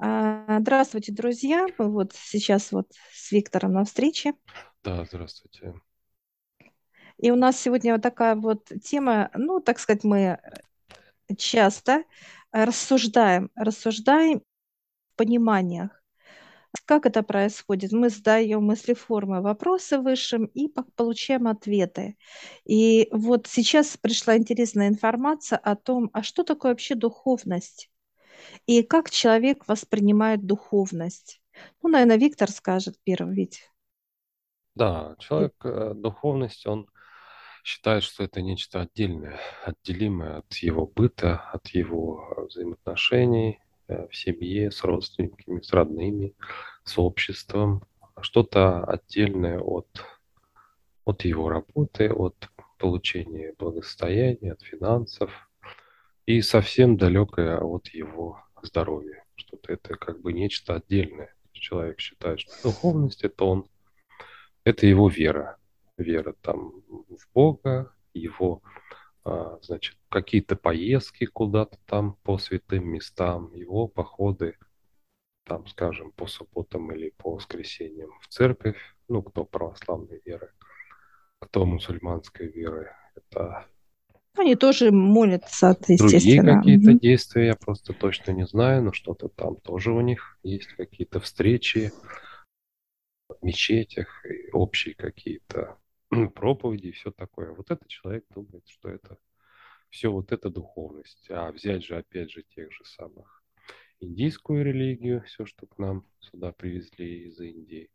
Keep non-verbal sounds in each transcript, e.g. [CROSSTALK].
А, Здравствуйте, друзья. Мы вот сейчас вот с Виктором на встрече. Да, здравствуйте. И у нас сегодня вот такая вот тема, ну, так сказать, мы часто рассуждаем, рассуждаем в пониманиях. Как это происходит? Мы задаем мыслеформы, вопросы высшим и по- получаем ответы. И вот сейчас пришла интересная информация о том, а что такое вообще духовность? И как человек воспринимает духовность? Ну, наверное, Виктор скажет первым, ведь. Да, человек, э, духовность, он считает, что это нечто отдельное, отделимое от его быта, от его взаимоотношений э, в семье, с родственниками, с родными, с обществом. Что-то отдельное от, от его работы, от получения благосостояния, от финансов и совсем далекое от его здоровья. Что-то это как бы нечто отдельное. Человек считает, что духовность– это он Это его вера. Вера там в Бога, его, а, значит, какие-то поездки куда-то там по святым местам, его походы, там, скажем, по субботам или по воскресеньям в церковь, ну, кто православной веры, кто мусульманской веры. Это Они тоже молятся, другие естественно. какие-то Мгм. действия, я просто точно не знаю, но что-то там тоже у них есть какие-то встречи, в мечетях, и общие какие-то проповеди и все такое. Вот этот человек думает, что это все вот это духовность. А взять же, опять же, тех же самых индийскую религию, все, что к нам сюда привезли из Индии,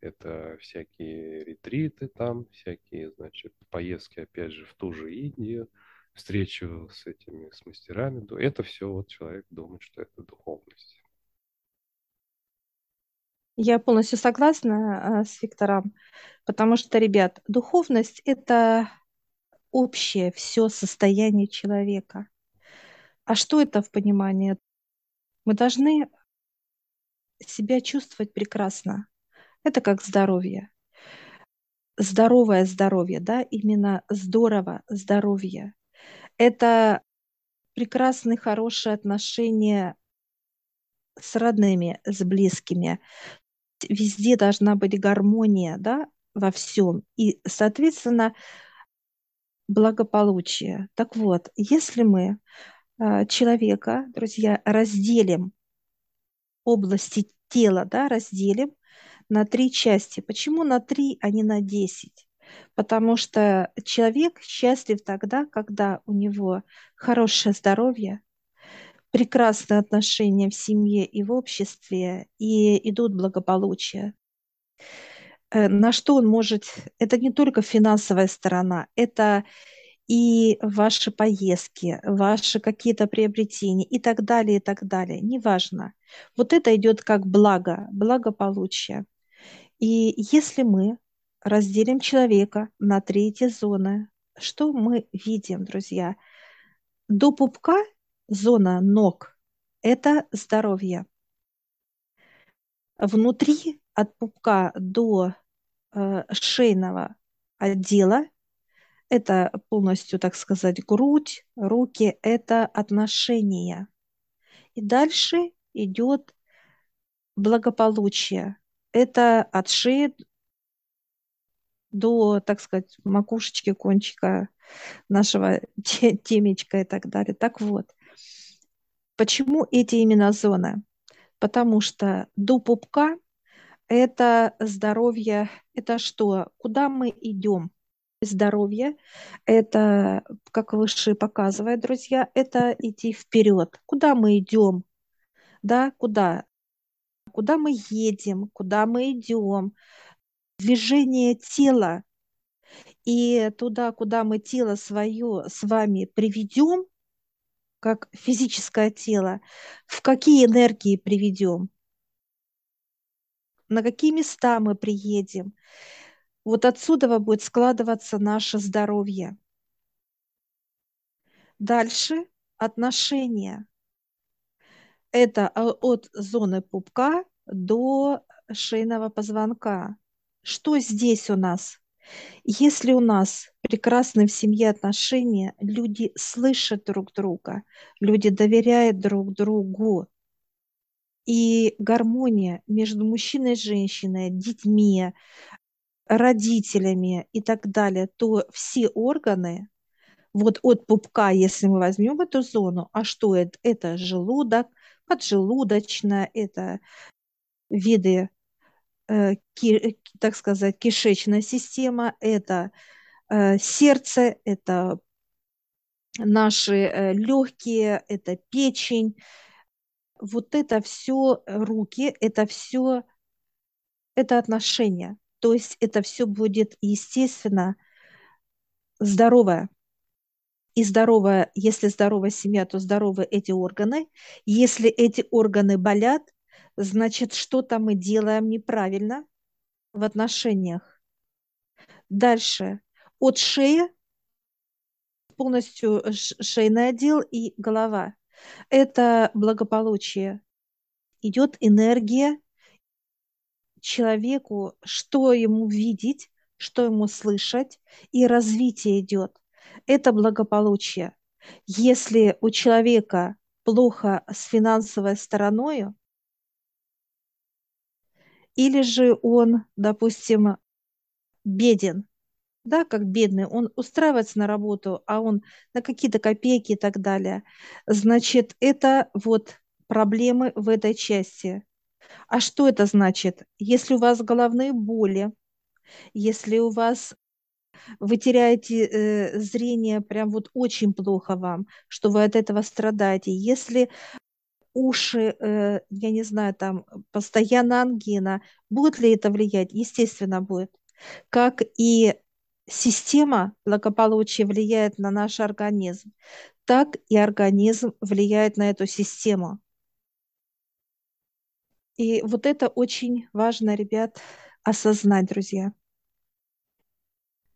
это всякие ретриты там, всякие, значит, поездки, опять же, в ту же Индию, встречу с этими, с мастерами. Это все вот человек думает, что это духовность. Я полностью согласна, а, с Виктором, потому что, ребят, духовность– это общее все состояние человека. А что это в понимании? Мы должны себя чувствовать прекрасно. Это как здоровье. Здоровое здоровье, да, именно здорово здоровье. Это прекрасные, хорошие отношения с родными, с близкими. Везде должна быть гармония, да, во всем. И, соответственно, благополучие. Так вот, если мы а, человека, друзья, разделим области тела, да, разделим на три части. Почему на три, а не на десять? Потому что человек счастлив тогда, когда у него хорошее здоровье, прекрасные отношения в семье и в обществе, и идут благополучие. Э, На что он может... Это не только финансовая сторона, это и ваши поездки, ваши какие-то приобретения и так далее, и так далее. Неважно. Вот это идет как благо, благополучие. И если мы разделим человека на третьи зоны, что мы видим, друзья? До пупка зона ног– это здоровье. Внутри от пупка до э, шейного отдела это полностью, так сказать, грудь, руки, это отношения. И дальше идет благополучие. Это от шеи до, так сказать, макушечки, кончика нашего [LAUGHS] те- темечка и так далее. Так вот, почему эти именно зоны? Потому что до пупка это здоровье, это что? Куда мы идем? Здоровье, это, как выше показывает, друзья, это идти вперед. Куда мы идем? Да, куда? Куда мы едем? Куда мы идем? Движение тела. И туда, куда мы тело свое с вами приведем, как физическое тело, в какие энергии приведем, на какие места мы приедем. Вот отсюда будет складываться наше здоровье. Дальше отношения. Это а, от зоны пупка до шейного позвонка. Что здесь у нас? Если у нас прекрасные в семье отношения, люди слышат друг друга, люди доверяют друг другу, и гармония между мужчиной и женщиной, детьми, родителями и так далее, то все органы, вот от пупка, если мы возьмем эту зону, а что это? Это желудок, поджелудочная, это виды, э, ки, так сказать, кишечная система, это э, сердце, это наши э, легкие, это печень, вот это все руки, это все, это отношения. То есть это все будет, естественно, здоровое. И здоровая, если здоровая семья, то здоровы эти органы. Если эти органы болят, значит, что-то мы делаем неправильно в отношениях. Дальше. От шеи полностью шейный отдел и голова. Это благополучие. Идет энергия человеку, что ему видеть, что ему слышать, и развитие идет. Это благополучие. Если у человека плохо с финансовой стороной, или же он, допустим, беден, да, как бедный, он устраивается на работу, а он на какие-то копейки и так далее, значит, это вот проблемы в этой части. А что это значит? Если у вас головные боли, если у вас вы теряете э, зрение прям вот очень плохо вам, что вы от этого страдаете. Если уши, э, я не знаю, там постоянно ангина, будет ли это влиять? Естественно, будет. Как и система благополучия влияет на наш организм, так и организм влияет на эту систему. И вот это очень важно, ребят, осознать, друзья.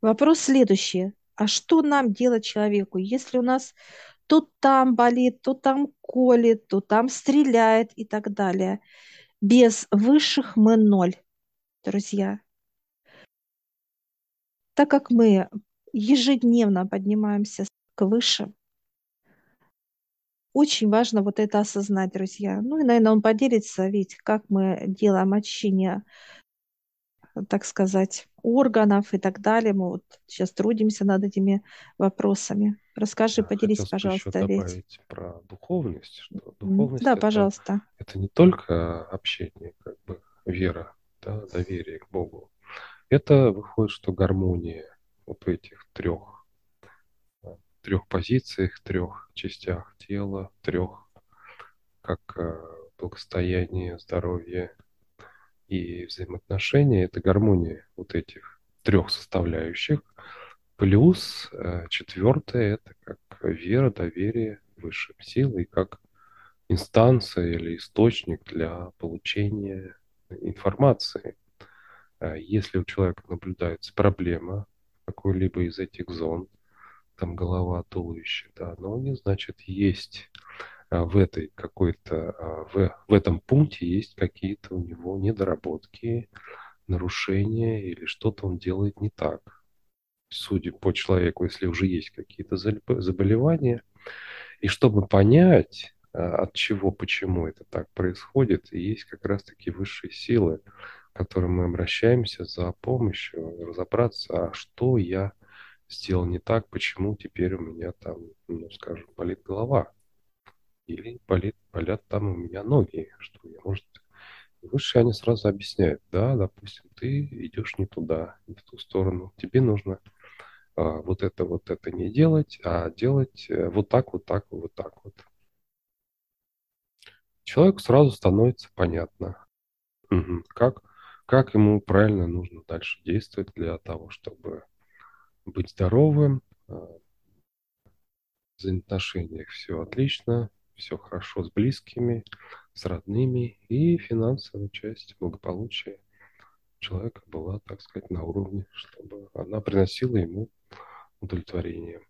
Вопрос следующий. А что нам делать человеку, если у нас то там болит, то там колет, то там стреляет и так далее? Без высших мы ноль, друзья. Так как мы ежедневно поднимаемся к высшим, очень важно вот это осознать, друзья. Ну и, наверное, он поделится, ведь как мы делаем очищение так сказать, органов и так далее. Мы вот сейчас трудимся над этими вопросами. Расскажи, Я поделись, пожалуйста, еще добавить ведь. про духовность. Что духовность да, это, пожалуйста. Это не только общение, как бы вера, да, доверие к Богу. Это выходит, что гармония вот в этих трех трех позициях, трех частях тела, трех как э, благостояние, здоровье, и взаимоотношения – это гармония вот этих трех составляющих. Плюс э, четвертое – это как вера, доверие высшим силам и как инстанция или источник для получения информации. Э, если у человека наблюдается проблема какой-либо из этих зон, там голова, туловище, да, но не значит есть в этой какой-то, а, в, в этом пункте есть какие-то у него недоработки, нарушения или что-то он делает не так. Судя по человеку, если уже есть какие-то заболевания, и чтобы понять, а, от чего, почему это так происходит, есть как раз-таки высшие силы, к которым мы обращаемся за помощью, разобраться, а что я сделал не так, почему теперь у меня там, ну, скажем, болит голова или болит, болят там у меня ноги, что я, может, выше они сразу объясняют, да, допустим, ты идешь не туда, не в ту сторону, тебе нужно а, вот это, вот это не делать, а делать э, вот так, вот так, вот так вот. Человеку сразу становится понятно, как, как ему правильно нужно дальше действовать для того, чтобы быть здоровым, а, в взаимоотношениях все отлично, все хорошо с близкими, с родными, и финансовая часть благополучия человека была, так сказать, на уровне, чтобы она приносила ему удовлетворение.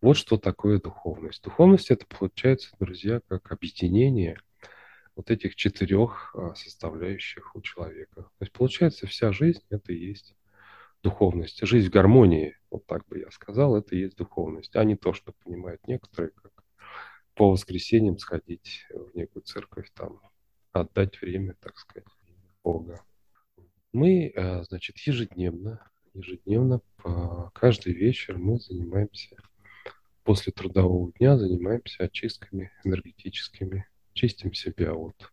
Вот что такое духовность. Духовность это получается, друзья, как объединение вот этих четырех а, составляющих у человека. То есть получается вся жизнь это и есть духовность. Жизнь в гармонии, вот так бы я сказал, это и есть духовность, а не то, что понимают некоторые как по воскресеньям сходить в некую церковь, там отдать время, так сказать, Бога. Мы, э, значит, ежедневно, ежедневно, по, каждый вечер мы занимаемся, после трудового дня занимаемся очистками энергетическими, чистим себя от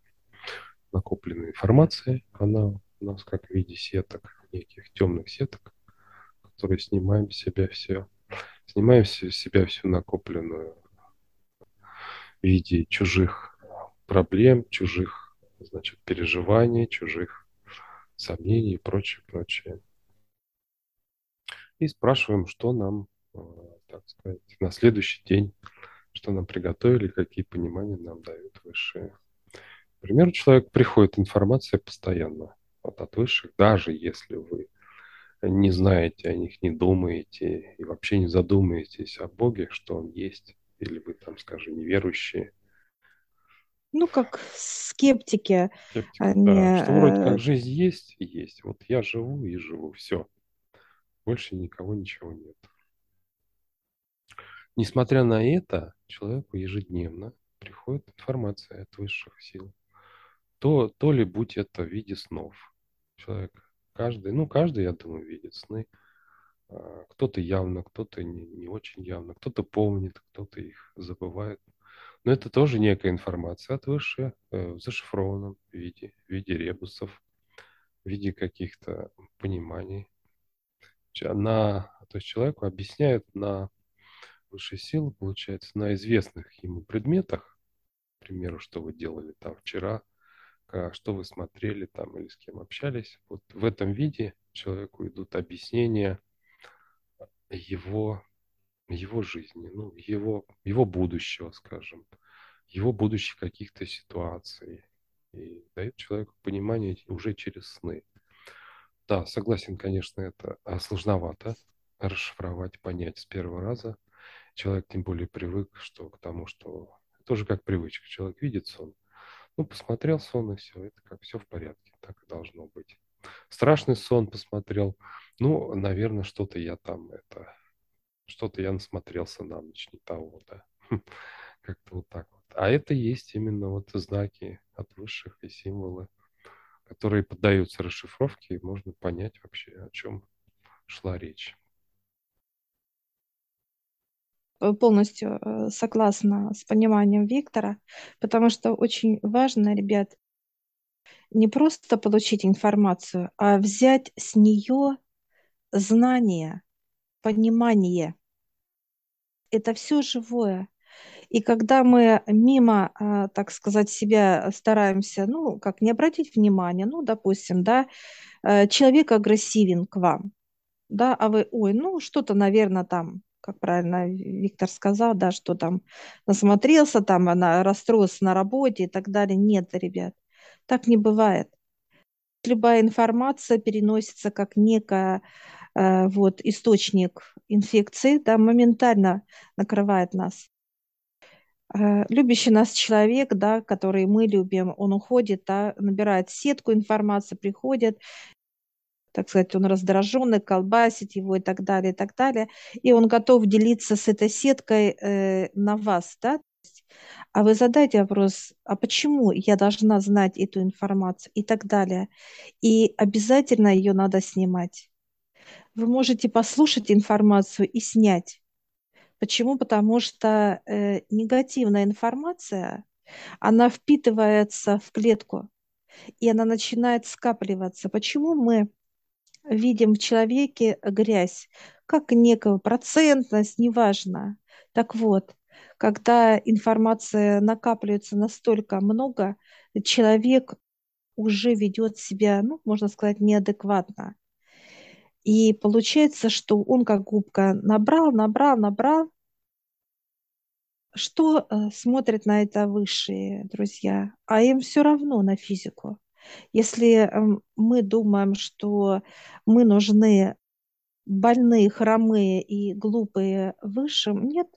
накопленной информации. Она у нас как в виде сеток, неких темных сеток, которые снимаем с себя все, снимаем с себя всю накопленную в виде чужих проблем, чужих, значит, переживаний, чужих сомнений и прочее, прочее. И спрашиваем, что нам, э, так сказать, на следующий день, что нам приготовили, какие понимания нам дают высшие. Например, человек приходит информация постоянно вот от высших, даже если вы не знаете о них, не думаете и вообще не задумаетесь о Боге, что Он есть, или вы там, скажем, неверующие. Ну, как скептики. Скептики, они, да. Что вроде как э, жизнь есть и есть. Вот я живу и живу, все. Больше никого ничего нет. Несмотря на это, человеку ежедневно приходит информация от высших сил. То, то ли будь это в виде снов. Человек каждый, ну, каждый, я думаю, видит сны. А, кто-то явно, кто-то не, не очень явно, кто-то помнит, кто-то их забывает. Но это тоже некая информация от высшей э, в зашифрованном виде, в виде ребусов, в виде каких-то пониманий. На, то есть человеку объясняют на высшей силы, получается, на известных ему предметах, к примеру, что вы делали там вчера, что вы смотрели там или с кем общались. Вот в этом виде человеку идут объяснения его, его жизни, ну, его, его будущего, скажем, его будущих каких-то ситуаций. И дает человеку понимание уже через сны. Да, согласен, конечно, это сложновато расшифровать, понять с первого раза. Человек тем более привык что, к тому, что тоже как привычка. Человек видит сон, ну, посмотрел сон и все, это как все в порядке, так и должно быть. Страшный сон посмотрел, ну, наверное, что-то я там, это, что-то я насмотрелся на ночь, не того, да. Как-то вот так вот. А это есть именно вот знаки от высших и символы, которые поддаются расшифровке, и можно понять вообще, о чем шла речь. Э, полностью э, согласна с пониманием Виктора, потому что очень важно, ребят, не просто получить информацию, а взять с нее знание, понимание. Это все живое. И когда мы мимо, а, так сказать, себя стараемся, ну, как не обратить внимания, ну, допустим, да, э, человек агрессивен к вам, да, а вы, ой, ну, что-то, наверное, там как правильно Виктор сказал, да, что там насмотрелся, там она расстроился на работе и так далее. Нет, ребят, так не бывает. Любая информация переносится как некая э, вот источник инфекции, да, моментально накрывает нас. Э, любящий нас человек, да, который мы любим, он уходит, да, набирает сетку информации, приходит, так сказать, он раздраженный, колбасит его и так далее, и так далее. И он готов делиться с этой сеткой э, на вас, да? А вы задайте вопрос, а почему я должна знать эту информацию и так далее. И обязательно ее надо снимать. Вы можете послушать информацию и снять. Почему? Потому что э, негативная информация, она впитывается в клетку, и она начинает скапливаться. Почему мы видим в человеке грязь, как некую процентность, неважно. Так вот, когда информация накапливается настолько много, человек уже ведет себя, ну, можно сказать, неадекватно. И получается, что он как губка набрал, набрал, набрал. Что э, смотрят на это высшие друзья? А им все равно на физику. Если эм, мы думаем, что мы нужны больные, хромые и глупые высшим, нет,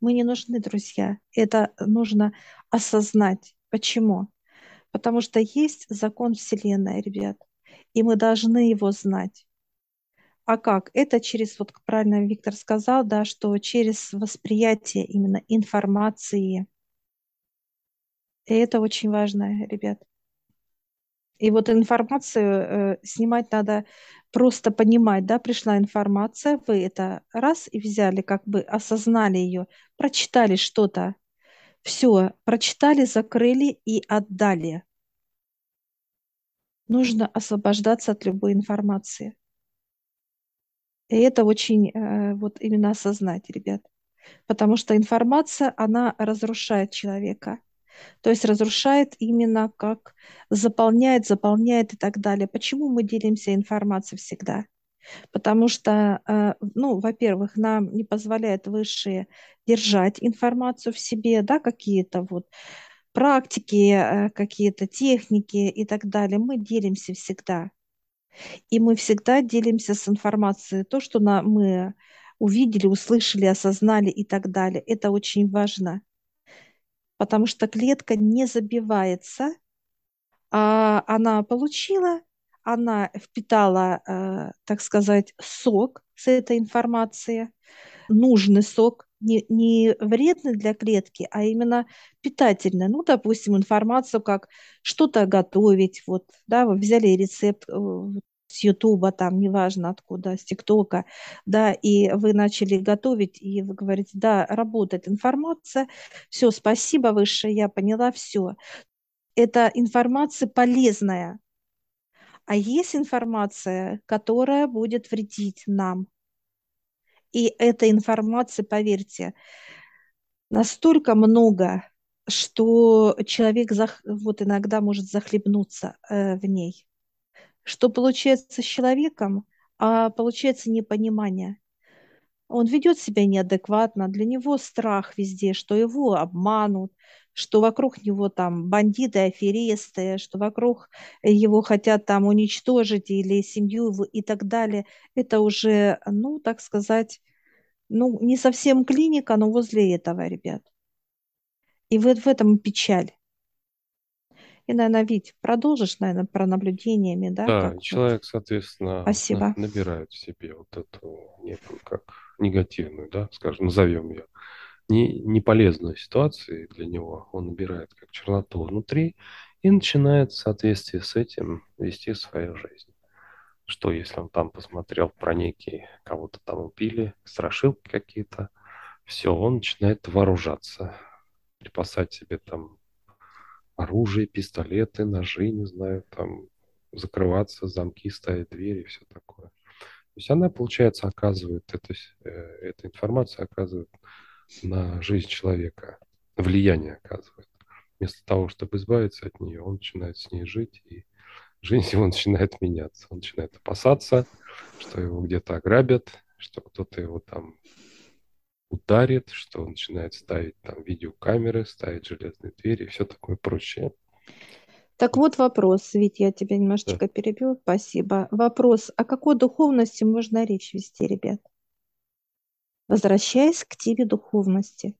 мы не нужны, друзья. Это нужно осознать. Почему? Потому что есть закон Вселенной, ребят, и мы должны его знать. А как? Это через, вот правильно Виктор сказал, да, что через восприятие именно информации – И это очень важно, ребят. И вот информацию э, снимать надо просто понимать, да, пришла информация, вы это раз и взяли, как бы осознали ее, прочитали что-то, все, прочитали, закрыли и отдали. Нужно освобождаться от любой информации. И это очень э, вот именно осознать, ребят. Потому что информация, она разрушает человека. То есть разрушает именно как заполняет, заполняет и так далее. Почему мы делимся информацией всегда? Потому что, э, ну, во-первых, нам не позволяет высшие держать информацию в себе, да, какие-то вот практики, э, какие-то техники и так далее. Мы делимся всегда. И мы всегда делимся с информацией. То, что на, мы увидели, услышали, осознали и так далее. Это очень важно потому что клетка не забивается, а она получила, она впитала, э, так сказать, сок с этой информации, нужный сок, не, не вредный для клетки, а именно питательный. Ну, допустим, информацию, как что-то готовить. Вот, да, вы взяли рецепт э, с Ютуба, там, неважно откуда, с ТикТока, да, и вы начали готовить, и вы говорите, да, работает информация, все, спасибо высшее, я поняла, все. Это информация полезная. А есть информация, которая будет вредить нам. И эта информация, поверьте, настолько много, что человек вот иногда может захлебнуться э, в ней. Что получается с человеком? А получается непонимание. Он ведет себя неадекватно, для него страх везде, что его обманут, что вокруг него там бандиты, аферисты, что вокруг его хотят там уничтожить или семью и так далее. Это уже, ну, так сказать, ну, не совсем клиника, но возле этого, ребят. И вот в этом печаль. И, наверное, Вить, продолжишь, наверное, про наблюдениями, да? Да, человек, вот... соответственно, Спасибо. набирает в себе вот эту некую, как негативную, да, скажем, назовем ее, не, не полезную ситуацию для него, он набирает как черноту внутри и начинает в соответствии с этим вести свою жизнь. Что, если он там посмотрел про некие, кого-то там убили, страшилки какие-то, все, он начинает вооружаться, припасать себе там оружие, пистолеты, ножи, не знаю, там закрываться, замки ставить, двери, все такое. То есть она, получается, оказывает, это, э, эта информация оказывает на жизнь человека, влияние оказывает. Вместо того, чтобы избавиться от нее, он начинает с ней жить, и [LAUGHS] жизнь его начинает меняться. Он начинает опасаться, что его где-то ограбят, что кто-то его там ударит, что он начинает ставить там видеокамеры, ставить железные двери и все такое прочее. Так вот вопрос, ведь я тебя немножечко да. перебил, спасибо. Вопрос, о какой духовности можно речь вести, ребят? Возвращаясь к тебе духовности.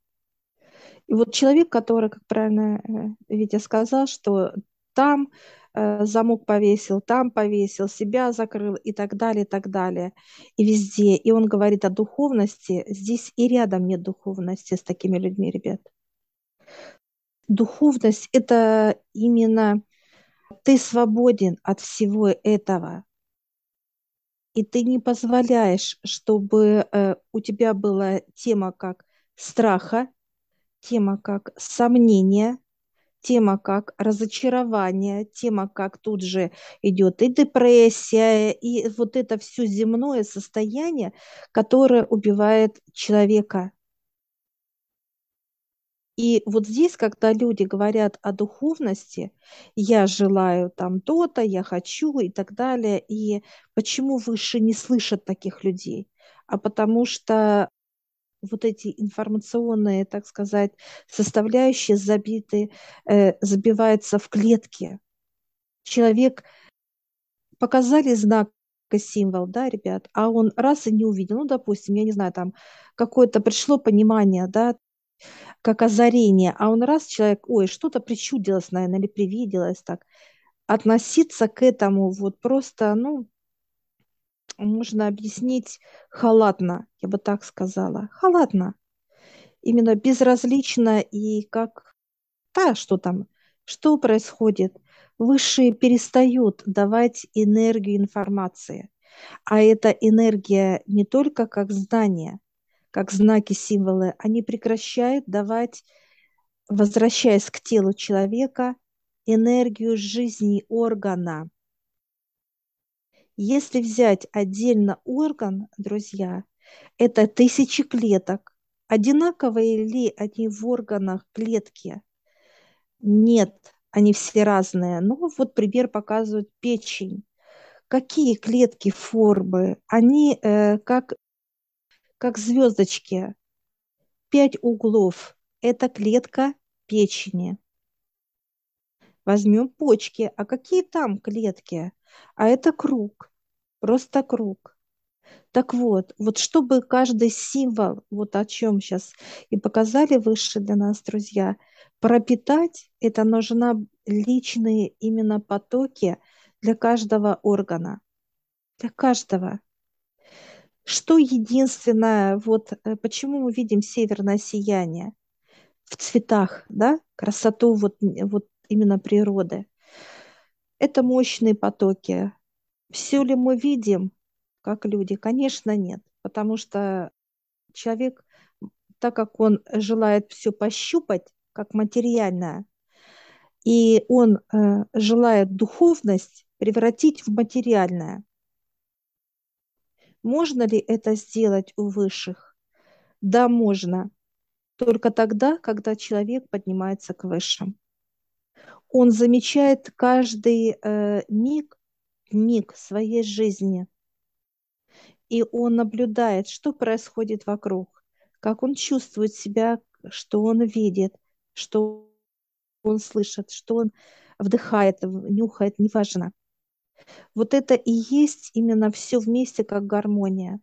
И вот человек, который, как правильно э, Витя сказал, что там замок повесил, там повесил, себя закрыл и так далее, и так далее. И везде. И он говорит о духовности. Здесь и рядом нет духовности с такими людьми, ребят. Духовность – это именно ты свободен от всего этого. И ты не позволяешь, чтобы э, у тебя была тема как страха, тема как сомнения, тема как разочарование, тема как тут же идет и депрессия, и вот это все земное состояние, которое убивает человека. И вот здесь, когда люди говорят о духовности, я желаю там то-то, я хочу и так далее, и почему выше не слышат таких людей? А потому что вот эти информационные, так сказать, составляющие забиты, э, забиваются в клетке. Человек показали знак символ, да, ребят, а он раз и не увидел, ну, допустим, я не знаю, там какое-то пришло понимание, да, как озарение, а он раз человек, ой, что-то причудилось, наверное, или привиделось так, относиться к этому вот просто, ну, можно объяснить халатно, я бы так сказала. Халатно. Именно безразлично и как, да, что там, Что происходит? Высшие перестают давать энергию информации. А эта энергия не только как знание, как знаки, символы, они прекращают давать, возвращаясь к телу человека, энергию жизни органа. Если взять отдельно орган, друзья, это тысячи клеток. Одинаковые ли они в органах клетки? Нет, они все разные. Ну, вот пример показывает печень. Какие клетки формы? Они э, как, как звездочки. Пять углов. Это клетка печени. Возьмем почки. А какие там клетки? А это круг. Просто круг. Так вот, вот чтобы каждый символ, вот о чем сейчас и показали выше для нас, друзья, пропитать, это нужна личные именно потоки для каждого органа, для каждого. Что единственное, вот э, почему мы видим северное сияние в цветах, да, красоту вот, вот именно природы. Это мощные потоки. Все ли мы видим, как люди? Конечно, нет, потому что человек, так как он желает все пощупать, как материальное, и он э, желает духовность превратить в материальное. Можно ли это сделать у высших? Да, можно. Только тогда, когда человек поднимается к высшим. Он замечает каждый э, миг, миг своей жизни. И он наблюдает, что происходит вокруг, как он чувствует себя, что он видит, что он слышит, что он вдыхает, нюхает, неважно. Вот это и есть именно все вместе как гармония.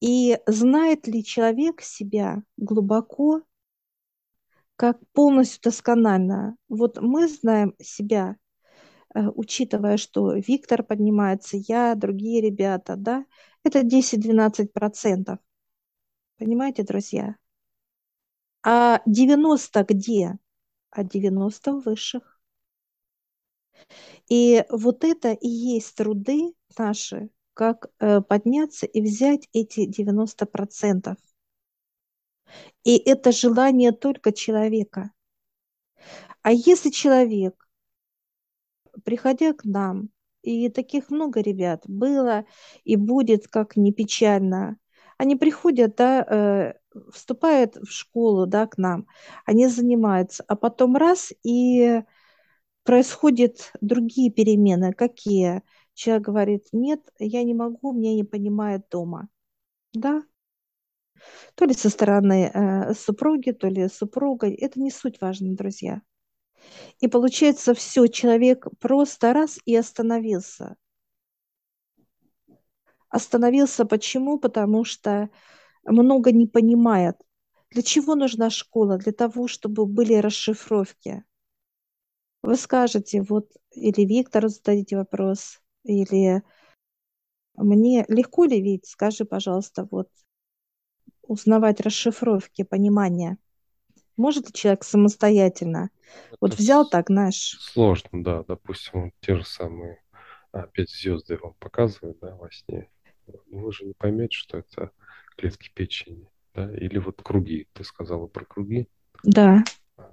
И знает ли человек себя глубоко, как полностью досконально? Вот мы знаем себя, учитывая, что Виктор поднимается, я, другие ребята, да, это 10-12%. Понимаете, друзья? А 90 где? А 90 высших. И вот это и есть труды наши, как э, подняться и взять эти 90%. И это желание только человека. А если человек, приходя к нам, и таких много ребят было и будет, как не печально, они приходят, да, э, вступают в школу, да, к нам, они занимаются, а потом раз и происходят другие перемены. Какие? Человек говорит, нет, я не могу, меня не понимает дома. Да? То ли со стороны э, супруги, то ли супруга. Это не суть важно, друзья. И получается, все, человек просто раз и остановился. Остановился почему? Потому что много не понимает. Для чего нужна школа? Для того, чтобы были расшифровки. Вы скажете, вот, или Виктору зададите вопрос, или мне легко ли ведь, скажи, пожалуйста, вот, узнавать расшифровки, понимание. Может человек самостоятельно? Это вот взял так, знаешь. Сложно, да. Допустим, те же самые опять звезды вам показывают, да, во сне. Вы же не поймете, что это клетки печени, да, или вот круги. Ты сказала про круги. Да.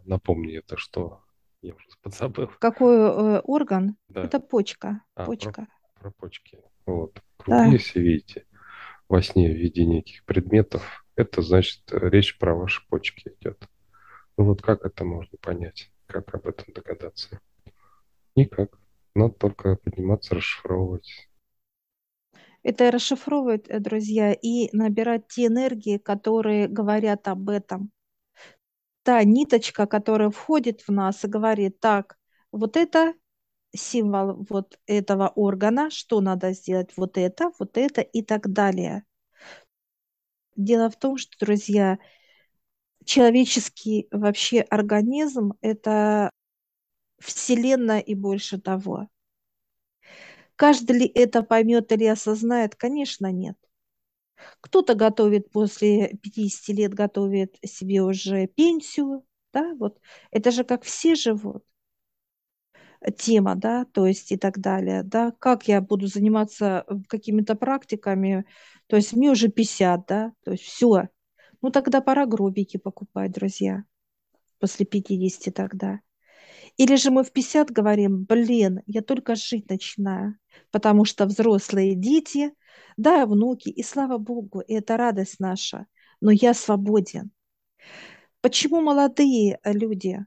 Напомни это, что я уже [LAUGHS] подзабыл. Какой э, орган? Да. Это почка. А, почка. Про, про почки. Вот. Круги, да. если видите, во сне в виде неких предметов, это значит, речь про ваши почки идет. Ну вот как это можно понять? Как об этом догадаться? Никак. Надо только подниматься, расшифровывать. Это расшифровывать, э, друзья, и набирать те энергии, которые говорят об этом та ниточка, которая входит в нас и говорит, так, вот это символ вот этого органа, что надо сделать, вот это, вот это и так далее. Дело в том, что, друзья, человеческий вообще организм – это Вселенная и больше того. Каждый ли это поймет или осознает? Конечно, нет. Кто-то готовит после 50 лет, готовит себе уже пенсию, да, вот это же как все живут тема, да, то есть и так далее, да, как я буду заниматься э, какими-то практиками, то есть мне уже 50, да, то есть все, ну тогда пора гробики покупать, друзья, после 50 тогда. Или же мы в 50 говорим, блин, я только жить начинаю, потому что взрослые дети, да, внуки, и слава Богу, и это радость наша, но я свободен. Почему молодые люди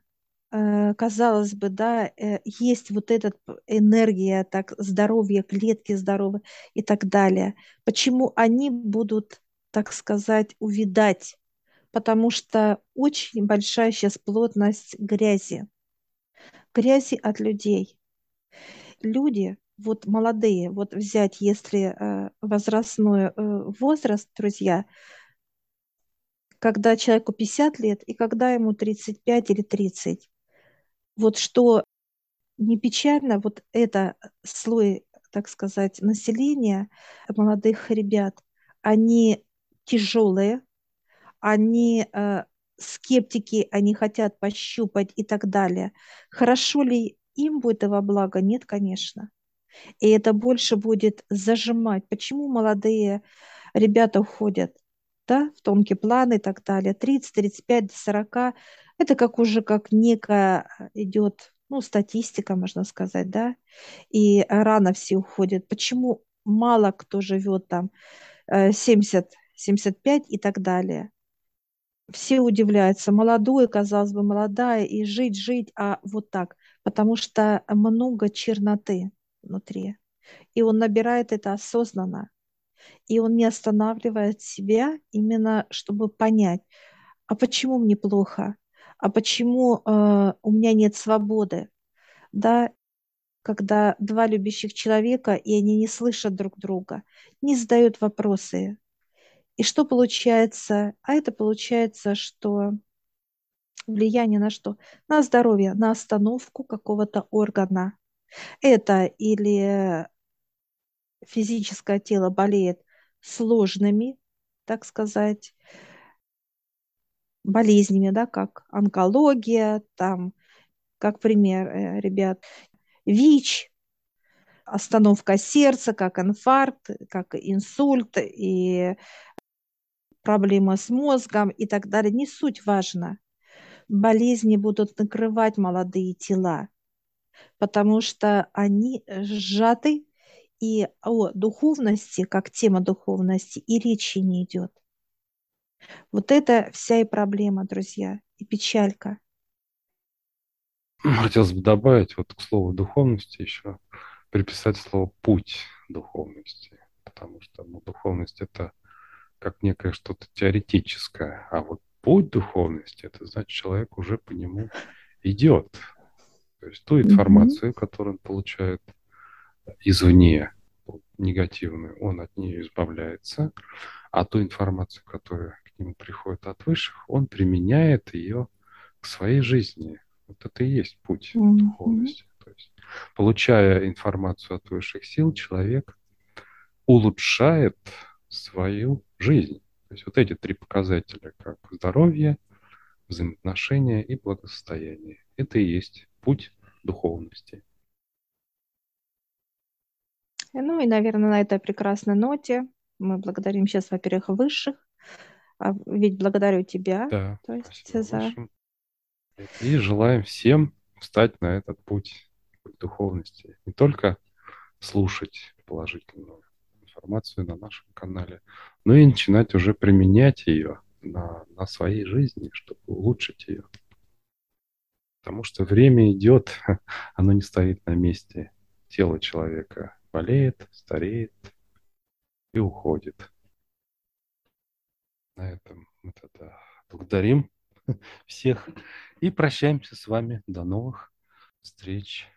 э, казалось бы, да, э, есть вот эта энергия, так, здоровье, клетки здоровы и так далее. Почему они будут, так сказать, увидать? Потому что очень большая сейчас плотность грязи. Грязи от людей. Люди, вот молодые, вот взять, если э, возрастной э, возраст, друзья, когда человеку 50 лет и когда ему 35 или 30 вот что не печально, вот это слой, так сказать, населения, молодых ребят, они тяжелые, они э, скептики, они хотят пощупать и так далее. Хорошо ли им будет этого блага? Нет, конечно. И это больше будет зажимать. Почему молодые ребята уходят? Да, в тонкий план и так далее. 30, 35, 40 это как уже как некая э, идет, ну, статистика, можно сказать, да, и рано все уходят. Почему мало кто живет там 70, э, 75 и так далее? Все удивляются, молодой, казалось бы, молодая, и жить, жить, а вот так, потому что много черноты внутри. И он набирает это осознанно. И он не останавливает себя именно, чтобы понять, а почему мне плохо? а почему э, у меня нет свободы, да, когда два любящих человека, и они не слышат друг друга, не задают вопросы. И что получается? А это получается, что влияние на что? На здоровье, на остановку какого-то органа. Это или физическое тело болеет сложными, так сказать, болезнями, да, как онкология, там, как пример, э, ребят, ВИЧ, остановка сердца, как инфаркт, как инсульт и проблемы с мозгом и так далее. Не суть важно. Болезни будут накрывать молодые тела, потому что они сжаты, и о духовности, как тема духовности, и речи не идет. Вот это вся и проблема, друзья, и печалька. Хотелось бы добавить вот к слову духовности еще приписать слово путь духовности, потому что ну, духовность это как некое что-то теоретическое, а вот путь духовности это значит человек уже по нему идет, то есть ту информацию, mm-hmm. которую он получает извне негативную, он от нее избавляется, а ту информацию, которая нему приходит от высших, он применяет ее к своей жизни. Вот это и есть путь mm-hmm. духовности. То есть, получая информацию от высших сил, человек улучшает свою жизнь. То есть вот эти три показателя, как здоровье, взаимоотношения и благосостояние. Это и есть путь духовности. Ну и, наверное, на этой прекрасной ноте мы благодарим сейчас, во-первых, высших, а ведь благодарю тебя. Да, то есть за... И желаем всем встать на этот путь духовности. Не только слушать положительную информацию на нашем канале, но и начинать уже применять ее на, на своей жизни, чтобы улучшить ее. Потому что время идет, [LAUGHS] оно не стоит на месте. Тело человека болеет, стареет и уходит на этом мы тогда благодарим [LAUGHS] всех и прощаемся с вами. До новых встреч.